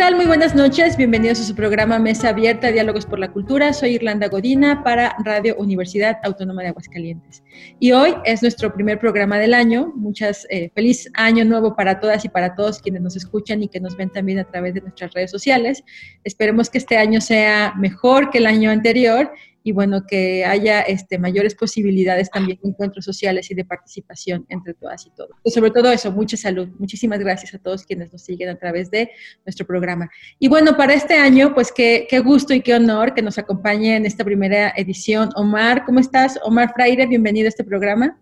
Tal? Muy buenas noches. Bienvenidos a su programa Mesa Abierta, Diálogos por la Cultura. Soy Irlanda Godina para Radio Universidad Autónoma de Aguascalientes. Y hoy es nuestro primer programa del año. Muchas eh, feliz año nuevo para todas y para todos quienes nos escuchan y que nos ven también a través de nuestras redes sociales. Esperemos que este año sea mejor que el año anterior y bueno, que haya este, mayores posibilidades también de encuentros sociales y de participación entre todas y todos. Y sobre todo eso, mucha salud. Muchísimas gracias a todos quienes nos siguen a través de nuestro programa. Y bueno, para este año, pues qué, qué gusto y qué honor que nos acompañe en esta primera edición. Omar, ¿cómo estás? Omar Fraire, bienvenido a este programa.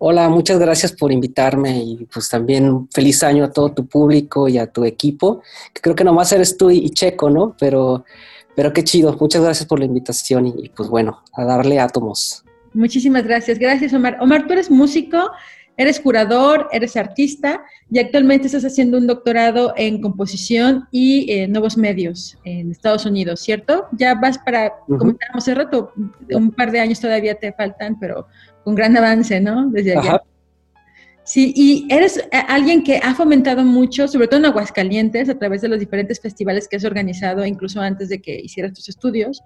Hola, muchas gracias por invitarme y pues también feliz año a todo tu público y a tu equipo, creo que nomás eres tú y Checo, ¿no? Pero pero qué chido, muchas gracias por la invitación y, y, pues bueno, a darle átomos. Muchísimas gracias, gracias Omar. Omar, tú eres músico, eres curador, eres artista y actualmente estás haciendo un doctorado en composición y eh, nuevos medios en Estados Unidos, ¿cierto? Ya vas para, uh -huh. comentábamos hace rato, un par de años todavía te faltan, pero con gran avance, ¿no? Desde allá. Ajá. Sí, y eres eh, alguien que ha fomentado mucho, sobre todo en Aguascalientes, a través de los diferentes festivales que has organizado, incluso antes de que hicieras tus estudios.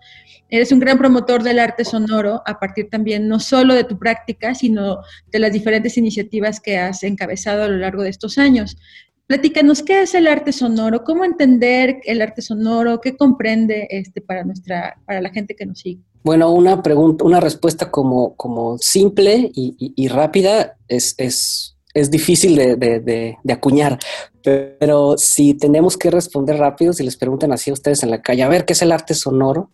Eres un gran promotor del arte sonoro, a partir también no solo de tu práctica, sino de las diferentes iniciativas que has encabezado a lo largo de estos años. Platícanos, ¿qué es el arte sonoro? ¿Cómo entender el arte sonoro? ¿Qué comprende este para, nuestra, para la gente que nos sigue? Bueno, una pregunta, una respuesta como, como simple y, rápida es, es, es difícil de, acuñar, pero si tenemos que responder rápido, si les preguntan así a ustedes en la calle, a ver qué es el arte sonoro,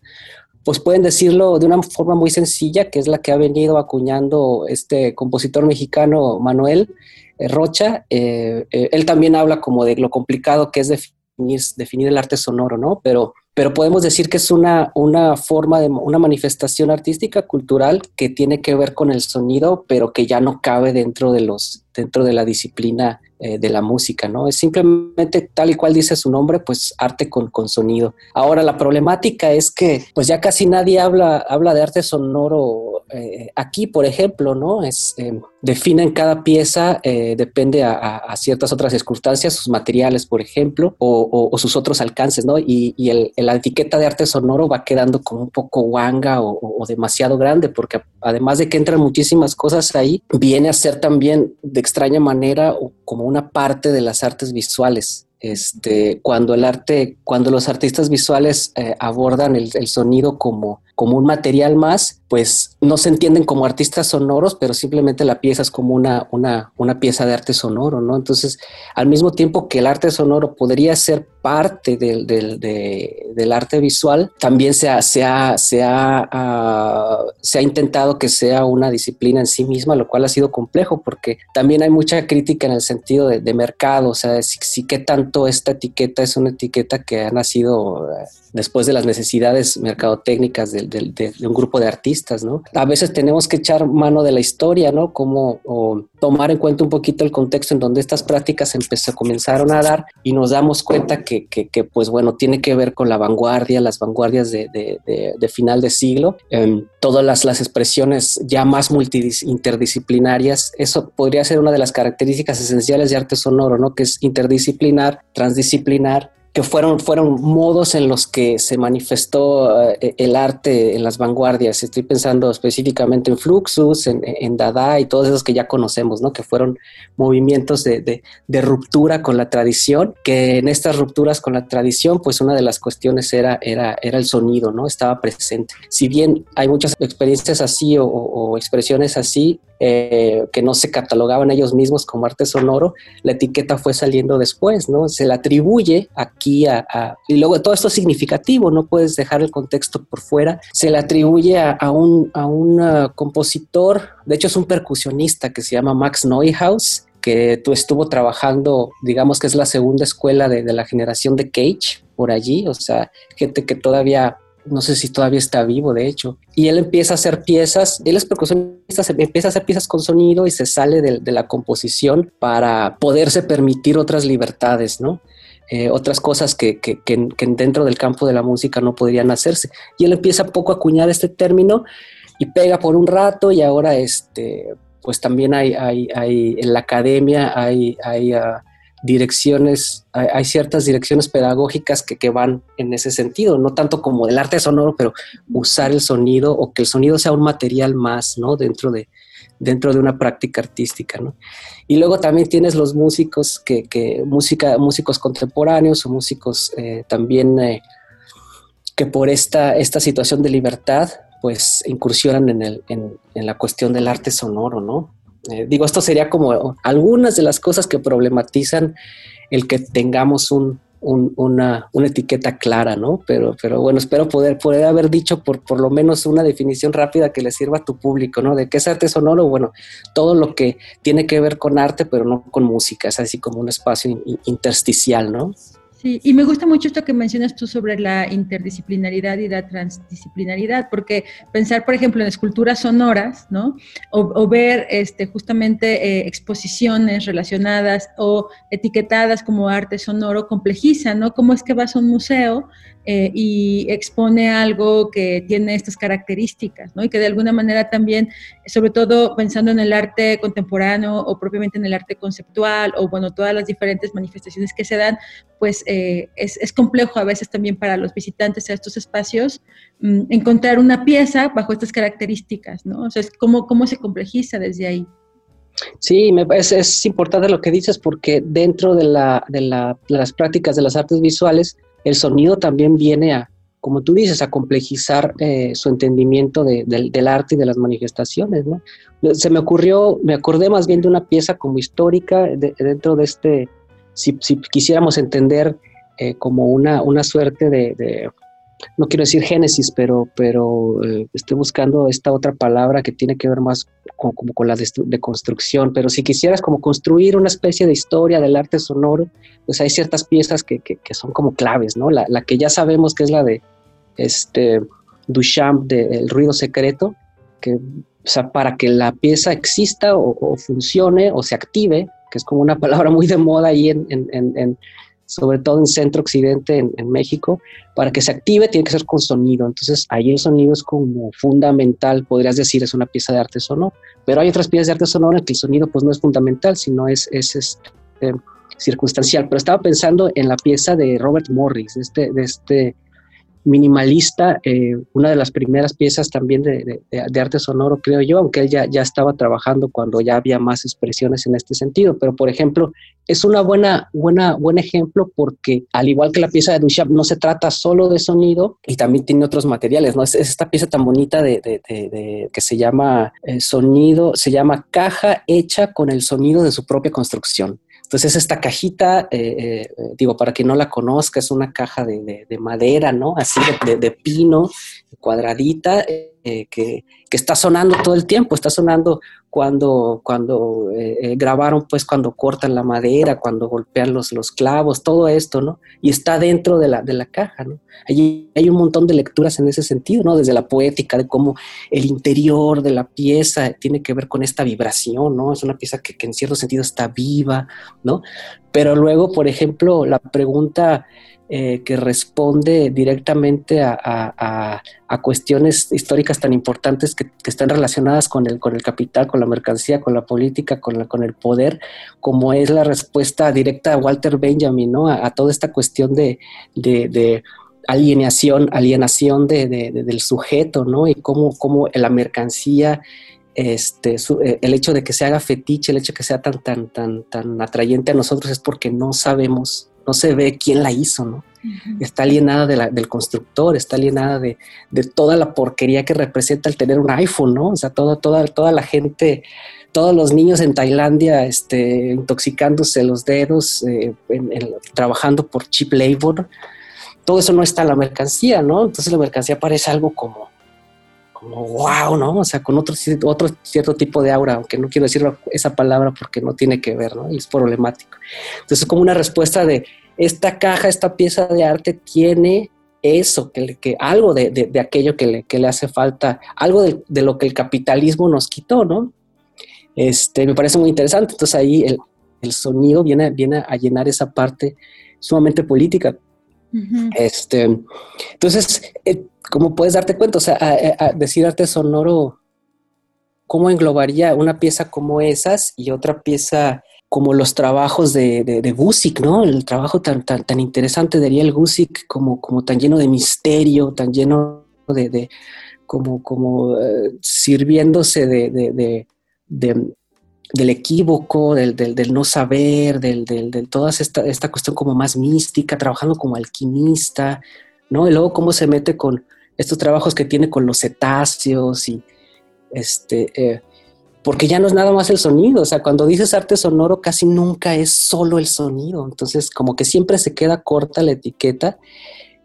pues pueden decirlo de una forma muy sencilla, que es la que ha venido acuñando este compositor mexicano Manuel eh, Rocha. Eh, eh, él también habla como de lo complicado que es definir, definir el arte sonoro, ¿no? Pero pero podemos decir que es una, una forma de una manifestación artística, cultural, que tiene que ver con el sonido, pero que ya no cabe dentro de los, dentro de la disciplina eh, de la música, ¿no? Es simplemente tal y cual dice su nombre, pues arte con, con sonido. Ahora, la problemática es que pues ya casi nadie habla, habla de arte sonoro eh, aquí, por ejemplo, ¿no? Es, eh, definen cada pieza, eh, depende a, ciertas otras circunstancias, sus materiales, por ejemplo, o, sus otros alcances, ¿no? Y el, la etiqueta de arte sonoro va quedando como un poco guanga o, demasiado grande, porque además de que entran muchísimas cosas ahí, viene a ser también de extraña manera como una parte de las artes visuales. Este, cuando el arte, cuando los artistas visuales eh, abordan el sonido como, como un material más, pues no se entienden como artistas sonoros, pero simplemente la pieza es como una, una, una, pieza de arte sonoro, ¿no? Entonces, al mismo tiempo que el arte sonoro podría ser parte del, del, de, del arte visual, también se ha, se, ha, se, ha, uh, se ha intentado que sea una disciplina en sí misma, lo cual ha sido complejo porque también hay mucha crítica en el sentido de, de mercado, o sea, si, si qué tanto esta etiqueta es una etiqueta que ha nacido uh, después de las necesidades mercadotécnicas de, un grupo de artistas, ¿no? A veces tenemos que echar mano de la historia, ¿no? Como tomar en cuenta un poquito el contexto en donde estas prácticas empezó, comenzaron a dar y nos damos cuenta que, que, que, pues bueno, tiene que ver con la vanguardia, las vanguardias de, de final de siglo, eh, todas las, las expresiones ya más interdisciplinarias, eso podría ser una de las características esenciales de arte sonoro, ¿no? Que es interdisciplinar, transdisciplinar, que fueron, fueron modos en los que se manifestó uh, el arte en las vanguardias. Estoy pensando específicamente en Fluxus, en, en Dada y todos esos que ya conocemos, ¿no? que fueron movimientos de, de, de, ruptura con la tradición, que en estas rupturas con la tradición, pues una de las cuestiones era, era, era el sonido, ¿no? estaba presente. Si bien hay muchas experiencias así o, o expresiones así, eh, que no se catalogaban ellos mismos como arte sonoro, la etiqueta fue saliendo después, ¿no? Se le atribuye aquí a, a, y luego todo esto es significativo, no puedes dejar el contexto por fuera, se le atribuye a, a un, a un uh, compositor, de hecho es un percusionista que se llama Max Neuhaus, que tú estuvo trabajando, digamos que es la segunda escuela de, de la generación de Cage por allí, o sea, gente que todavía no sé si todavía está vivo, de hecho, y él empieza a hacer piezas, él es percusionista, empieza a hacer piezas con sonido y se sale de, la composición para poderse permitir otras libertades, ¿no? Eh, otras cosas que, que, dentro del campo de la música no podrían hacerse. Y él empieza poco a acuñar este término y pega por un rato y ahora este, pues también hay, hay, en la academia hay, hay ah, direcciones, hay, ciertas direcciones pedagógicas que, que, van en ese sentido, no tanto como del arte sonoro, pero usar el sonido o que el sonido sea un material más, ¿no? Dentro de, dentro de una práctica artística, ¿no? Y luego también tienes los músicos que, que música, músicos contemporáneos o músicos eh, también eh, que por esta, esta situación de libertad, pues incursionan en, el, en, la cuestión del arte sonoro, ¿no? Eh, digo, esto sería como algunas de las cosas que problematizan el que tengamos un, una, una, etiqueta clara, ¿no? Pero, pero bueno, espero poder, poder haber dicho por, por lo menos una definición rápida que le sirva a tu público, ¿no? De qué es arte sonoro, bueno, todo lo que tiene que ver con arte, pero no con música, es así como un espacio intersticial, ¿no? Sí, y me gusta mucho esto que mencionas tú sobre la interdisciplinaridad y la transdisciplinaridad, porque pensar, por ejemplo, en esculturas sonoras, ¿no? O, ver este, justamente eh, exposiciones relacionadas o etiquetadas como arte sonoro complejiza, ¿no? ¿Cómo es que vas a un museo eh, y expone algo que tiene estas características, ¿no? Y que de alguna manera también, sobre todo pensando en el arte contemporáneo o propiamente en el arte conceptual o, bueno, todas las diferentes manifestaciones que se dan, pues eh, es, complejo a veces también para los visitantes a estos espacios mm, encontrar una pieza bajo estas características, ¿no? O sea, cómo, cómo se complejiza desde ahí. Sí, me, es, es importante lo que dices porque dentro de, la, de, la, de las prácticas de las artes visuales, el sonido también viene a, como tú dices, a complejizar eh, su entendimiento del arte y de las manifestaciones, ¿no? Se me ocurrió, me acordé más bien de una pieza como histórica dentro de este, si, quisiéramos entender eh, como una, una suerte de, no quiero decir génesis, pero, pero eh, estoy buscando esta otra palabra que tiene que ver más con, como con la de, construcción, pero si quisieras como construir una especie de historia del arte sonoro, pues hay ciertas piezas que, que, son como claves, ¿no? La, la, que ya sabemos que es la de este Duchamp de El ruido secreto, que sea, para que la pieza exista o, funcione o se active, que es como una palabra muy de moda ahí en, en sobre todo en centro occidente, en, México, para que se active tiene que ser con sonido. Entonces ahí el sonido es como fundamental, podrías decir, es una pieza de arte sonoro. Pero hay otras piezas de arte sonoro en que el sonido pues no es fundamental, sino es, es este, circunstancial. Pero estaba pensando en la pieza de Robert Morris, este, de este minimalista, eh, una de las primeras piezas también de, arte sonoro, creo yo, aunque él ya, ya estaba trabajando cuando ya había más expresiones en este sentido. Pero, por ejemplo, es una buena, buena, buen ejemplo porque, al igual que la pieza de Duchamp, no se trata solo de sonido y también tiene otros materiales, ¿no? Es, esta pieza tan bonita de, que se llama eh, sonido, se llama caja hecha con el sonido de su propia construcción. Entonces esta cajita, eh, eh, digo, para quien no la conozca, es una caja de, madera, ¿no? Así de, pino, cuadradita, eh, que, está sonando todo el tiempo, está sonando cuando, cuando eh, eh, grabaron, pues cuando cortan la madera, cuando golpean los, los clavos, todo esto, ¿no? Y está dentro de la, de la caja, ¿no? Allí hay un montón de lecturas en ese sentido, ¿no? Desde la poética, de cómo el interior de la pieza tiene que ver con esta vibración, ¿no? Es una pieza que, que en cierto sentido está viva, ¿no? Pero luego, por ejemplo, la pregunta eh, que responde directamente a, cuestiones históricas tan importantes que, están relacionadas con el, con el capital, con la mercancía, con la política, con, con el poder, como es la respuesta directa a Walter Benjamin, ¿no? a, toda esta cuestión de, alienación, alienación del sujeto, ¿no? Y cómo, cómo la mercancía este, eh, el hecho de que se haga fetiche, el hecho de que sea tan, tan, tan, tan atrayente a nosotros es porque no sabemos no se ve quién la hizo, ¿no? Está alienada del constructor, está alienada de, toda la porquería que representa el tener un iPhone, ¿no? O sea, toda, toda, toda la gente, todos los niños en Tailandia este, intoxicándose los dedos, eh, trabajando por cheap labor, todo eso no está en la mercancía, ¿no? Entonces la mercancía parece algo como, como wow, ¿no? O sea, con otro, otro cierto tipo de aura, aunque no quiero decir esa palabra porque no tiene que ver, ¿no? Y es problemático. Entonces es como una respuesta de esta caja, esta pieza de arte tiene eso, que, que algo de, de, aquello que le, que le, hace falta, algo de, de, lo que el capitalismo nos quitó, ¿no? Este, me parece muy interesante. Entonces ahí el, el sonido viene, viene a llenar esa parte sumamente política. este, entonces, eh, como puedes darte cuenta, o sea, decir arte sonoro, ¿cómo englobaría una pieza como esas y otra pieza como los trabajos de, de, Gusick, ¿no? El trabajo tan, tan, tan interesante de Ariel Gusick, como, como tan lleno de misterio, tan lleno de, de como, como eh, sirviéndose de, del equívoco, del, del, no saber, del, del, toda esta, esta cuestión como más mística, trabajando como alquimista, ¿no? Y luego cómo se mete con estos trabajos que tiene con los cetáceos y este... Eh, porque ya no es nada más el sonido, o sea, cuando dices arte sonoro casi nunca es solo el sonido, entonces como que siempre se queda corta la etiqueta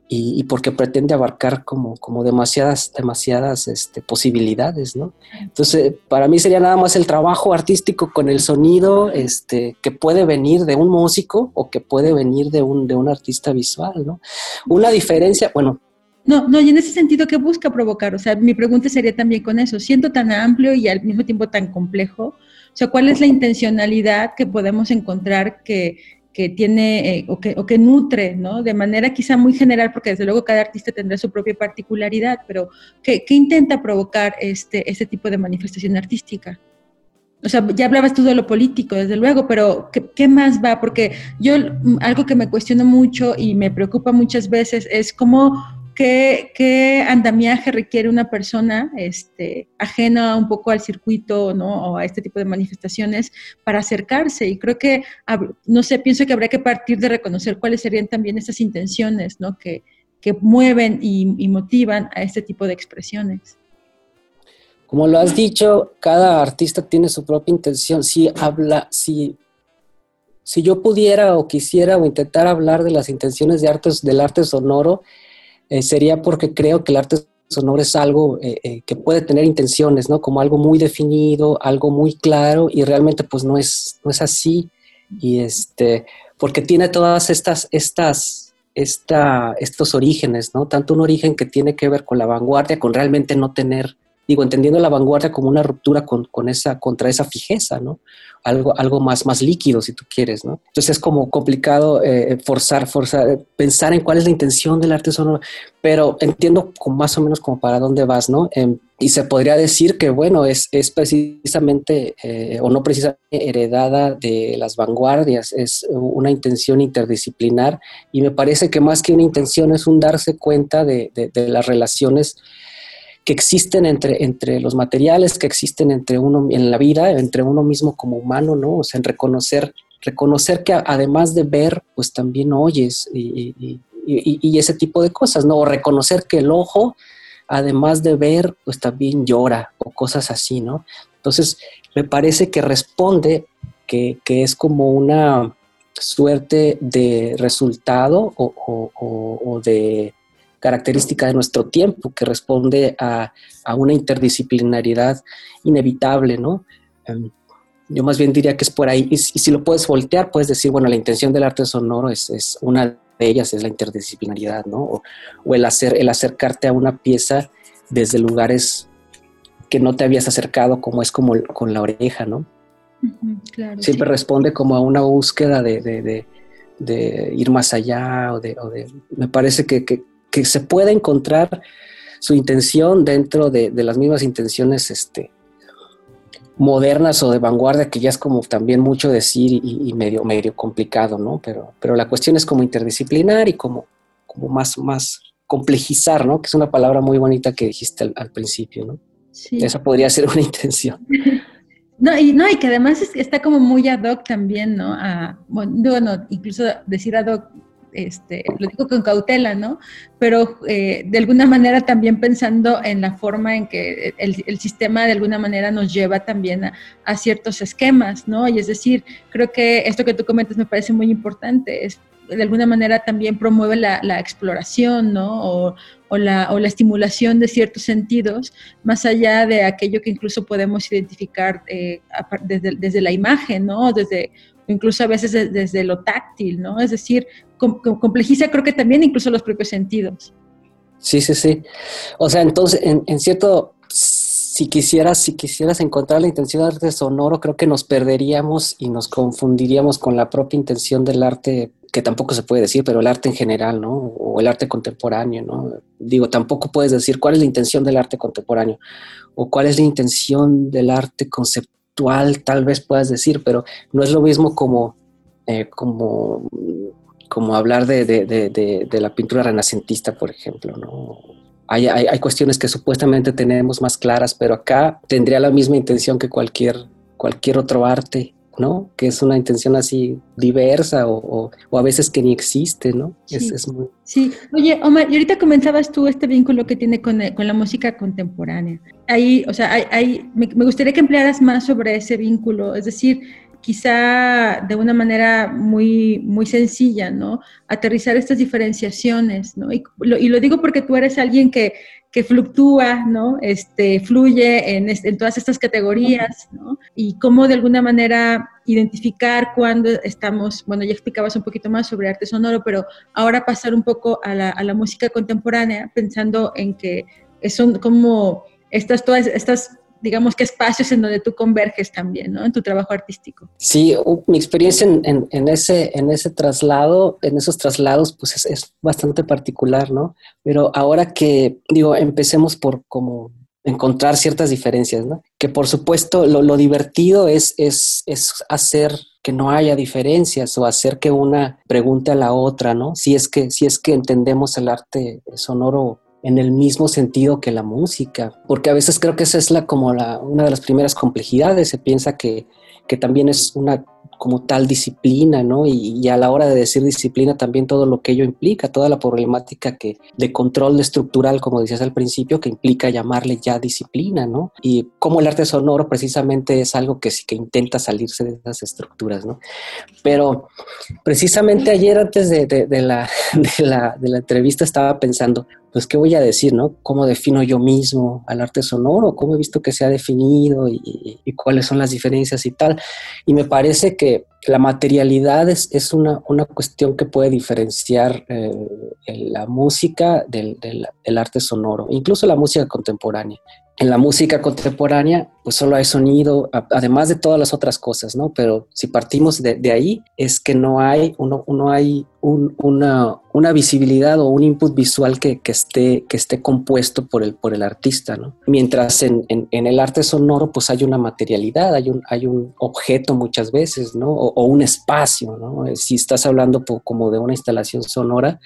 y, porque pretende abarcar como, como demasiadas, demasiadas este, posibilidades, ¿no? Entonces, para mí sería nada más el trabajo artístico con el sonido este, que puede venir de un músico o que puede venir de un, de un artista visual, ¿no? Una diferencia, bueno, no, no, y en ese sentido, ¿qué busca provocar? O sea, mi pregunta sería también con eso, siendo tan amplio y al mismo tiempo tan complejo, o sea, ¿cuál es la intencionalidad que podemos encontrar que, que tiene eh, o, que, nutre, ¿no? De manera quizá muy general, porque desde luego cada artista tendrá su propia particularidad, pero ¿qué, qué intenta provocar este, este tipo de manifestación artística? O sea, ya hablabas tú de lo político, desde luego, pero ¿qué, ¿qué, más va? Porque yo algo que me cuestiono mucho y me preocupa muchas veces es cómo ¿Qué, andamiaje requiere una persona este, ajena un poco al circuito o a este tipo de manifestaciones para acercarse? Y creo que, no sé, pienso que habría que partir de reconocer cuáles serían también esas intenciones que, que mueven y, motivan a este tipo de expresiones. Como lo has dicho, cada artista tiene su propia intención. Si habla, si, si yo pudiera o quisiera o intentar hablar de las intenciones de artes, del arte sonoro, eh, sería porque creo que el arte sonoro es algo eh, eh, que puede tener intenciones, ¿no? Como algo muy definido, algo muy claro y realmente pues no es, no es así. Y este, porque tiene todas estas, estas, esta, estos orígenes, ¿no? Tanto un origen que tiene que ver con la vanguardia, con realmente no tener digo, entendiendo la vanguardia como una ruptura con, con, esa, contra esa fijeza, ¿no? Algo, algo más, más líquido, si tú quieres, ¿no? Entonces es como complicado eh, forzar, forzar, pensar en cuál es la intención del arte sonoro, pero entiendo más o menos como para dónde vas, ¿no? Em, y se podría decir que, bueno, es, es precisamente, eh, o no precisamente heredada de las vanguardias, es una intención interdisciplinar y me parece que más que una intención es un darse cuenta de, de las relaciones que existen entre, entre los materiales, que existen entre uno en la vida, entre uno mismo como humano, ¿no? O sea, en reconocer, reconocer que además de ver, pues también oyes y, ese tipo de cosas, ¿no? O reconocer que el ojo, además de ver, pues también llora o cosas así, ¿no? Entonces, me parece que responde que, es como una suerte de resultado o de característica de nuestro tiempo que responde a, una interdisciplinaridad inevitable, ¿no? Em, yo más bien diría que es por ahí, y, si lo puedes voltear, puedes decir, bueno, la intención del arte sonoro es, una de ellas, es la interdisciplinaridad, ¿no? O, el, hacer, el acercarte a una pieza desde lugares que no te habías acercado, como es como con la oreja, ¿no? Siempre responde como a una búsqueda de, ir más allá, o de, me parece que, que se pueda encontrar su intención dentro de, las mismas intenciones este, modernas o de vanguardia, que ya es como también mucho decir y, medio, medio complicado, ¿no? Pero, pero la cuestión es como interdisciplinar y como, como más, más complejizar, ¿no? Que es una palabra muy bonita que dijiste al, principio, ¿no? Sí. Esa podría ser una intención. No y, no, y que además está como muy ad hoc también, ¿no? A, bueno, incluso decir ad hoc este, lo digo con cautela, ¿no? Pero eh, de alguna manera también pensando en la forma en que el, sistema de alguna manera nos lleva también a, ciertos esquemas, ¿no? Y es decir, creo que esto que tú comentas me parece muy importante, es, de alguna manera también promueve la, exploración, ¿no? O, la, o, la, estimulación de ciertos sentidos, más allá de aquello que incluso podemos identificar eh, desde, desde, la imagen, ¿no? Desde, incluso a veces desde lo táctil, ¿no? Es decir, complejiza creo que también incluso los propios sentidos. Sí, sí, sí. O sea, entonces, en, cierto, si quisieras, si quisieras encontrar la intención del arte sonoro, creo que nos perderíamos y nos confundiríamos con la propia intención del arte, que tampoco se puede decir, pero el arte en general, ¿no? O el arte contemporáneo, ¿no? Digo, tampoco puedes decir cuál es la intención del arte contemporáneo o cuál es la intención del arte conceptual, tal vez puedas decir, pero no es lo mismo como, eh, como como hablar de, de, de, de, la pintura renacentista, por ejemplo, ¿no? Hay, hay, hay, cuestiones que supuestamente tenemos más claras, pero acá tendría la misma intención que cualquier, cualquier otro arte, ¿no? Que es una intención así diversa o, o, a veces que ni existe, ¿no? Sí. Es, muy... sí. Oye, Omar, y ahorita comenzabas tú este vínculo que tiene con, con la música contemporánea. Ahí, o sea, hay, hay, me, me gustaría que emplearas más sobre ese vínculo, es decir, quizá de una manera muy, muy sencilla, ¿no? Aterrizar estas diferenciaciones, ¿no? Y lo, y lo digo porque tú eres alguien que, que fluctúa, ¿no? Este, fluye en, en, todas estas categorías, ¿no? Y cómo de alguna manera identificar cuando estamos, bueno, ya explicabas un poquito más sobre arte sonoro, pero ahora pasar un poco a la, a la música contemporánea, pensando en que son como estas, todas estas digamos que espacios en donde tú converges también, ¿no? En tu trabajo artístico. Sí, mi experiencia en, en, ese, en ese traslado, en esos traslados, pues es, es, bastante particular, ¿no? Pero ahora que, digo, empecemos por como encontrar ciertas diferencias, ¿no? Que por supuesto lo, lo divertido es, es, es hacer que no haya diferencias o hacer que una pregunte a la otra, ¿no? Si es que, si es que entendemos el arte sonoro en el mismo sentido que la música, porque a veces creo que esa es la, como la, una de las primeras complejidades, se piensa que, que también es una como tal disciplina, ¿no? Y, y, a la hora de decir disciplina también todo lo que ello implica, toda la problemática que de control estructural, como decías al principio, que implica llamarle ya disciplina, ¿no? Y como el arte sonoro precisamente es algo que sí que intenta salirse de esas estructuras, ¿no? Pero precisamente ayer antes de, de, de, la, de, la, de la entrevista estaba pensando, pues, ¿qué voy a decir, no? ¿Cómo defino yo mismo al arte sonoro? ¿Cómo he visto que se ha definido y, y cuáles son las diferencias y tal? Y me parece que la materialidad es, una, una, cuestión que puede diferenciar eh, la música del, arte sonoro, incluso la música contemporánea. En la música contemporánea, pues solo hay sonido, además de todas las otras cosas, ¿no? Pero si partimos de, ahí, es que no hay, uno, uno hay un, una, visibilidad o un input visual que, que, esté, que esté compuesto por el, por el artista, ¿no? Mientras en, en, el arte sonoro, pues hay una materialidad, hay un, hay un objeto muchas veces, ¿no? O, o un espacio, ¿no? Si estás hablando como de una instalación sonora,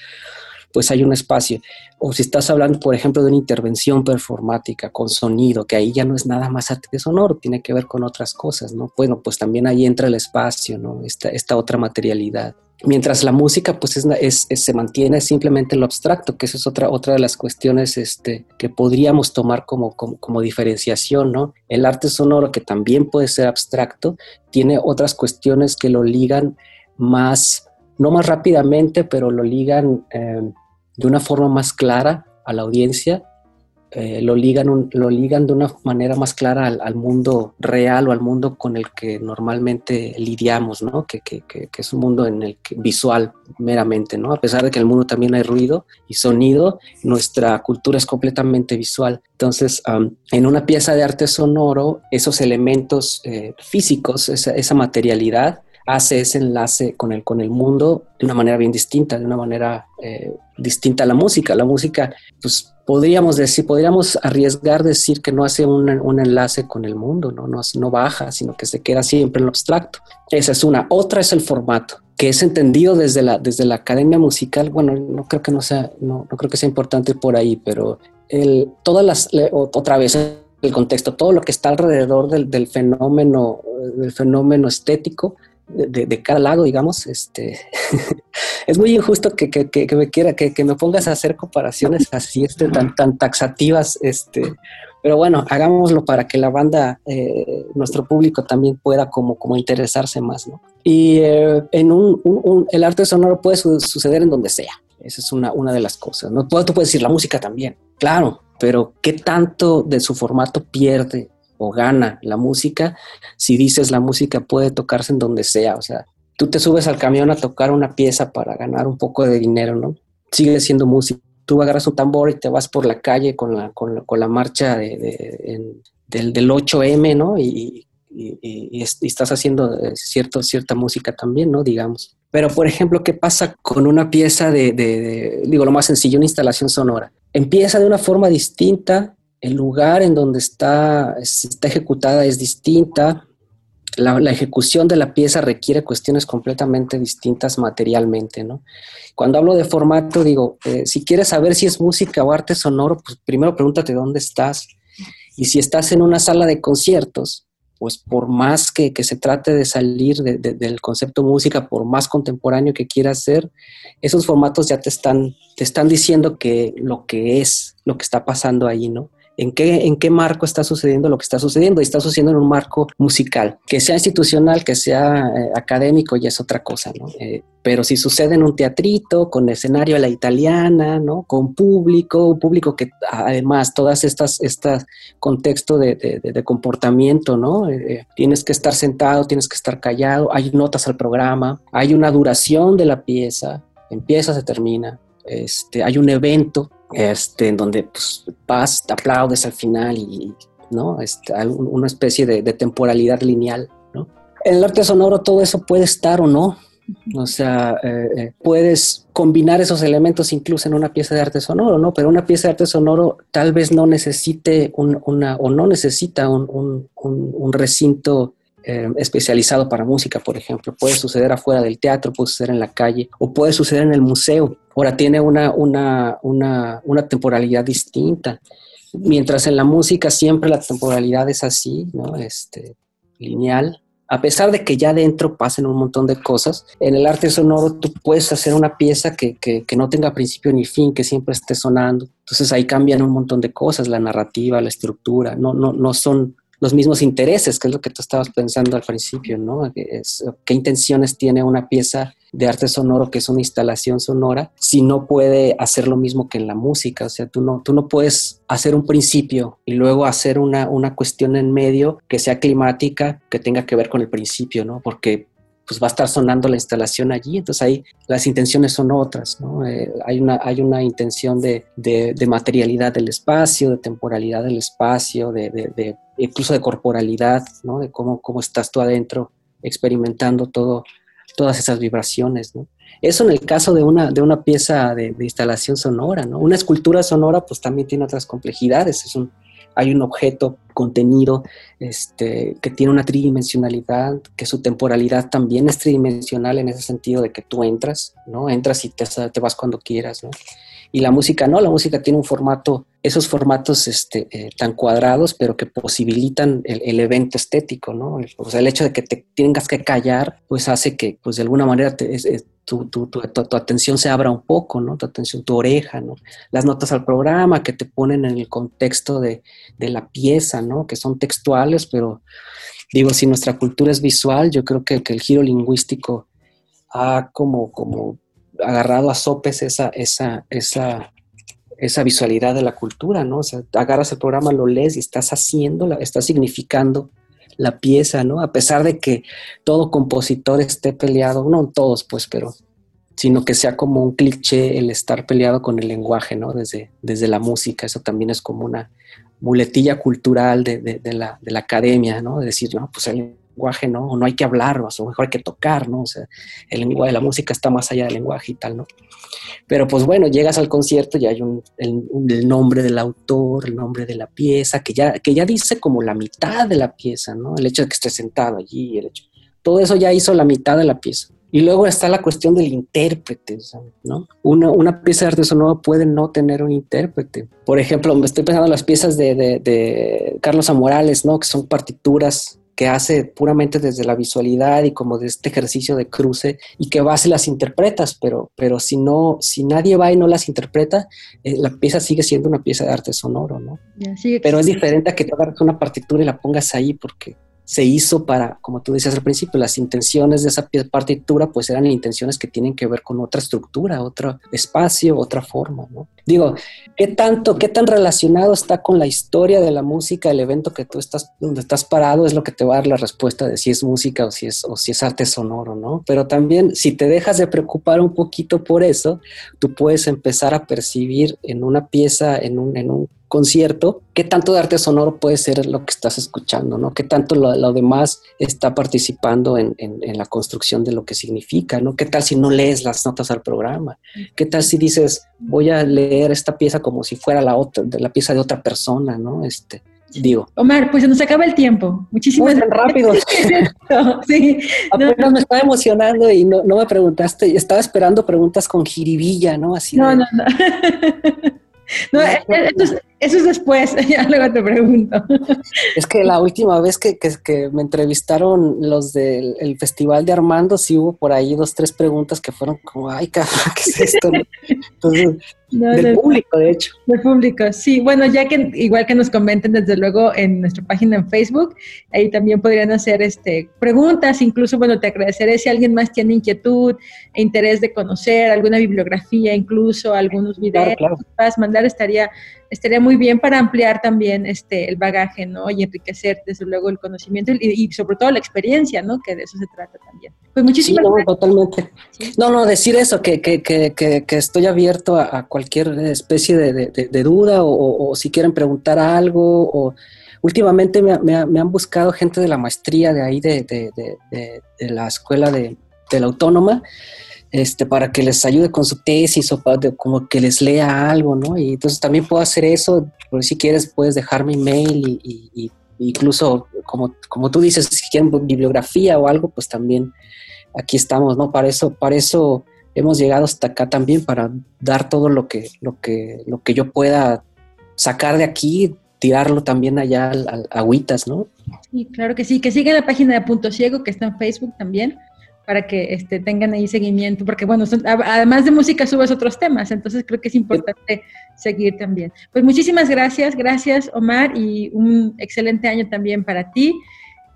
pues hay un espacio. O si estás hablando, por ejemplo, de una intervención performática con sonido, que ahí ya no es nada más arte sonoro, tiene que ver con otras cosas, ¿no? Bueno, pues también ahí entra el espacio, ¿no? Esta, esta otra materialidad. Mientras la música, pues es, es, es, se mantiene simplemente en lo abstracto, que esa es otra, otra de las cuestiones este, que podríamos tomar como, como, como diferenciación, ¿no? El arte sonoro, que también puede ser abstracto, tiene otras cuestiones que lo ligan más no más rápidamente, pero lo ligan eh, de una forma más clara a la audiencia, eh, lo, ligan lo ligan de una manera más clara al, mundo real o al mundo con el que normalmente lidiamos, ¿no? que, que, que, es un mundo en el que, visual meramente, ¿no? a pesar de que en el mundo también hay ruido y sonido, nuestra cultura es completamente visual. Entonces, en una pieza de arte sonoro, esos elementos eh, físicos, esa materialidad, hace ese enlace con el, con el mundo de una manera bien distinta, de una manera eh, distinta a la música. La música, pues podríamos decir, podríamos arriesgar decir que no hace un, un enlace con el mundo, ¿no? No, no baja, sino que se queda siempre en lo abstracto. Esa es una. Otra es el formato que es entendido desde la, desde la academia musical, bueno, no creo que no sea, no, no creo que sea importante por ahí, pero el, todas las, otra vez, el contexto, todo lo que está alrededor del, del fenómeno, del fenómeno estético, de, de, cada lado, digamos, este, es muy injusto que, que, que me quiera, que, que, me pongas a hacer comparaciones así, este, tan, tan taxativas, este, pero bueno, hagámoslo para que la banda, eh, nuestro público también pueda como, como interesarse más, ¿no? Y eh, en un, un, un, el arte sonoro puede su suceder en donde sea, esa es una, una de las cosas, ¿no? Tú, tú puedes decir la música también, claro, pero ¿qué tanto de su formato pierde o gana la música si dices la música puede tocarse en donde sea. O sea, tú te subes al camión a tocar una pieza para ganar un poco de dinero, ¿no? Sigue siendo música. tú agarras un tambor y te vas por la calle con la, con la, con la marcha de, del, del, 8M, ¿no? Y, y, estás haciendo eh, cierto, cierta música también, ¿no? Digamos. Pero, por ejemplo, ¿qué pasa con una pieza de, de, digo, lo más sencillo, una instalación sonora? Empieza de una forma distinta, el lugar en donde está, está ejecutada es distinta, la, ejecución de la pieza requiere cuestiones completamente distintas materialmente, ¿no? Cuando hablo de formato, digo, eh, si quieres saber si es música o arte sonoro, pues primero pregúntate dónde estás. Y si estás en una sala de conciertos, pues por más que, se trate de salir del concepto música, por más contemporáneo que quieras ser, esos formatos ya te están, te están diciendo que lo que es, lo que está pasando ahí, ¿no? En qué, en qué marco está sucediendo lo que está sucediendo. Y está sucediendo en un marco musical, que sea institucional, que sea eh, académico, ya es otra cosa, ¿no? Eh, pero si sucede en un teatrito, con escenario a la italiana, ¿no? Con público, público que además todas estas, estas contexto de, de, comportamiento, ¿no? Eh, tienes que estar sentado, tienes que estar callado, hay notas al programa, hay una duración de la pieza, empieza, se termina, este, hay un evento este, en donde pues, vas, te aplaudes al final y, ¿no? Este, una especie de, temporalidad lineal, ¿no? En el arte sonoro todo eso puede estar o no, o sea, eh, eh, puedes combinar esos elementos incluso en una pieza de arte sonoro, ¿no? Pero una pieza de arte sonoro tal vez no necesite una, o no necesita un, un recinto eh, especializado para música, por ejemplo. Puede suceder afuera del teatro, puede suceder en la calle o puede suceder en el museo. Ahora tiene una, una, una, una temporalidad distinta. Mientras en la música siempre la temporalidad es así, ¿no? Este, lineal, a pesar de que ya dentro pasen un montón de cosas, en el arte sonoro tú puedes hacer una pieza que, que, que, no tenga principio ni fin, que siempre esté sonando. Entonces ahí cambian un montón de cosas, la narrativa, la estructura, no, no, no son los mismos intereses, que es lo que tú estabas pensando al principio, ¿no? ¿Qué intenciones tiene una pieza de arte sonoro que es una instalación sonora si no puede hacer lo mismo que en la música? O sea, tú no, tú no puedes hacer un principio y luego hacer una, una cuestión en medio que sea climática, que tenga que ver con el principio, ¿no? Porque pues va a estar sonando la instalación allí, entonces ahí las intenciones son otras, ¿no? Eh, hay, una, hay una intención de, de, materialidad del espacio, de temporalidad del espacio, de, incluso de corporalidad, ¿no? De cómo, cómo estás tú adentro experimentando todo, todas esas vibraciones, ¿no? Eso en el caso de una, de una pieza de, instalación sonora, ¿no? Una escultura sonora pues también tiene otras complejidades, es un, hay un objeto contenido este, que tiene una tridimensionalidad, que su temporalidad también es tridimensional en ese sentido de que tú entras, ¿no? Entras y te, te vas cuando quieras, ¿no? Y la música no, la música tiene un formato, esos formatos este, eh, tan cuadrados, pero que posibilitan el, evento estético, ¿no? O sea, el hecho de que te tengas que callar, pues hace que, pues de alguna manera, tu, tu, tu, tu, atención se abra un poco, ¿no? Tu atención, tu oreja, ¿no? Las notas al programa que te ponen en el contexto de, de la pieza, ¿no? Que son textuales, pero digo, si nuestra cultura es visual, yo creo que, que el giro lingüístico ha como, como agarrado a sopes esa, esa, esa, esa visualidad de la cultura, ¿no? O sea, agarras el programa, lo lees y estás haciendo, estás significando la pieza, ¿no? A pesar de que todo compositor esté peleado, no todos, pues, pero sino que sea como un cliché el estar peleado con el lenguaje, ¿no? Desde, desde la música, eso también es como una muletilla cultural de, de, la, de la, academia, ¿no? De decir, no, pues el lenguaje, ¿no? No hay que hablar, o mejor hay que tocar, ¿no? O sea, el lenguaje la música está más allá del lenguaje y tal, ¿no? Pero pues bueno, llegas al concierto y hay un, el, nombre del autor, el nombre de la pieza, que ya, que ya dice como la mitad de la pieza, ¿no? El hecho de que esté sentado allí, el hecho. Todo eso ya hizo la mitad de la pieza. Y luego está la cuestión del intérprete, ¿no? Una, una, pieza de arte sonoro puede no tener un intérprete. Por ejemplo, me estoy pensando en las piezas de, de, de Carlos Amorales, ¿no? Que son partituras que hace puramente desde la visualidad y como de este ejercicio de cruce y que vas y las interpretas, pero, pero si no, si nadie va y no las interpreta, eh, la pieza sigue siendo una pieza de arte sonoro, ¿no? pero es diferente a que tú agarres una partitura y la pongas ahí porque se hizo para, como tú decías al principio, las intenciones de esa partitura pues eran intenciones que tienen que ver con otra estructura, otro espacio, otra forma, ¿no? Digo, ¿qué tanto, qué tan relacionado está con la historia de la música, el evento que tú estás, donde estás parado, es lo que te va a dar la respuesta de si es música o si es, o si es arte sonoro, ¿no? Pero también, si te dejas de preocupar un poquito por eso, tú puedes empezar a percibir en una pieza, en un, en un concierto, qué tanto de arte sonoro puede ser lo que estás escuchando, ¿no? Qué tanto lo, demás está participando en, la construcción de lo que significa, ¿no? ¿Qué tal si no lees las notas al programa? ¿Qué tal si dices, voy a leer esta pieza como si fuera la otra, de la pieza de otra persona, ¿no? Este, digo. Omar, pues se nos acaba el tiempo. Muchísimas gracias. rápido. sí. Apenas me estaba emocionando y no, no me preguntaste, estaba esperando preguntas con jiribilla, ¿no? Así no, no, no. No, eh, eh, eso, es, después, ya luego te pregunto. Es que la última vez que, que, me entrevistaron los del Festival de Armando, sí hubo por ahí dos, tres preguntas que fueron como, ay, cabrón, ¿qué es esto? Entonces, del, público, de hecho. Del público, sí. Bueno, ya que igual que nos comenten desde luego en nuestra página en Facebook, ahí también podrían hacer este preguntas, incluso, bueno, te agradeceré si alguien más tiene inquietud e interés de conocer alguna bibliografía, incluso algunos videos, claro, mandar, estaría estaría muy bien para ampliar también este el bagaje, ¿no? Y enriquecer desde luego el conocimiento y, sobre todo la experiencia, ¿no? Que de eso se trata también. Pues muchísimas sí, no, totalmente. No, no, decir eso, que, que, que, que estoy abierto a, cualquier especie de, duda o, si quieren preguntar algo o últimamente me, me, han buscado gente de la maestría de ahí de, la escuela de, la autónoma este, para que les ayude con su tesis o para, como que les lea algo, ¿no? Y entonces también puedo hacer eso, por si quieres puedes dejar mi mail y, incluso como, como tú dices, si quieren bibliografía o algo, pues también aquí estamos, ¿no? Para eso, para eso hemos llegado hasta acá también, para dar todo lo que, lo que, lo que yo pueda sacar de aquí, tirarlo también allá al, agüitas, ¿no? Sí, claro que sí, que sigan la página de Punto Ciego que está en Facebook también para que este, tengan ahí seguimiento, porque bueno, además de música subes otros temas, entonces creo que es importante seguir también. Pues muchísimas gracias, gracias Omar y un excelente año también para ti.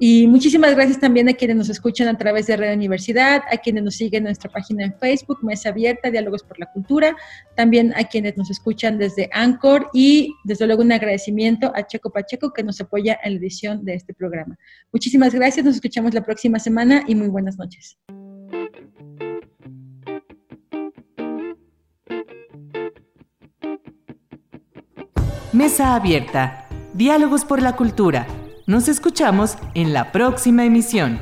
Y muchísimas gracias también a quienes nos escuchan a través de Red Universidad, a quienes nos siguen en nuestra página en Facebook, Mesa Abierta, Diálogos por la Cultura, también a quienes nos escuchan desde Anchor y desde luego un agradecimiento a Checo Pacheco que nos apoya en la edición de este programa. Muchísimas gracias, nos escuchamos la próxima semana y muy buenas noches. Mesa Abierta, Diálogos por la Cultura nos escuchamos en la próxima emisión.